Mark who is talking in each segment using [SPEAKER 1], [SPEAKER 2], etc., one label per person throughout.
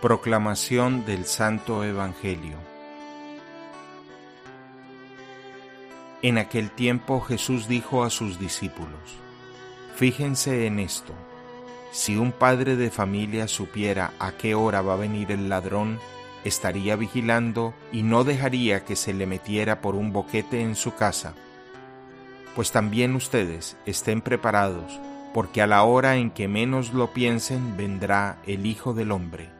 [SPEAKER 1] Proclamación del Santo Evangelio En aquel tiempo Jesús dijo a sus discípulos, Fíjense en esto, si un padre de familia supiera a qué hora va a venir el ladrón, estaría vigilando y no dejaría que se le metiera por un boquete en su casa. Pues también ustedes estén preparados, porque a la hora en que menos lo piensen vendrá el Hijo del Hombre.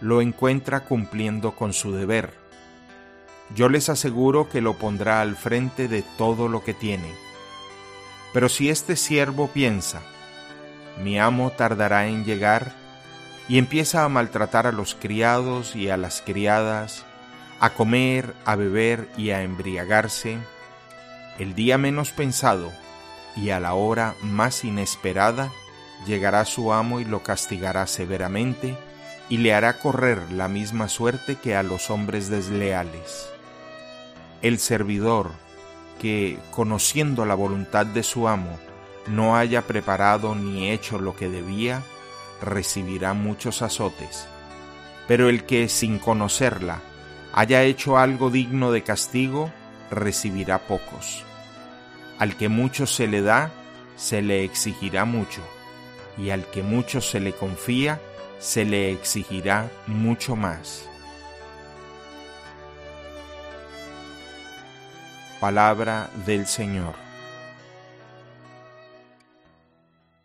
[SPEAKER 1] lo encuentra cumpliendo con su deber. Yo les aseguro que lo pondrá al frente de todo lo que tiene. Pero si este siervo piensa, mi amo tardará en llegar, y empieza a maltratar a los criados y a las criadas, a comer, a beber y a embriagarse, el día menos pensado y a la hora más inesperada, llegará su amo y lo castigará severamente y le hará correr la misma suerte que a los hombres desleales. El servidor que, conociendo la voluntad de su amo, no haya preparado ni hecho lo que debía, recibirá muchos azotes. Pero el que, sin conocerla, haya hecho algo digno de castigo, recibirá pocos. Al que mucho se le da, se le exigirá mucho, y al que mucho se le confía, se le exigirá mucho más. Palabra del Señor.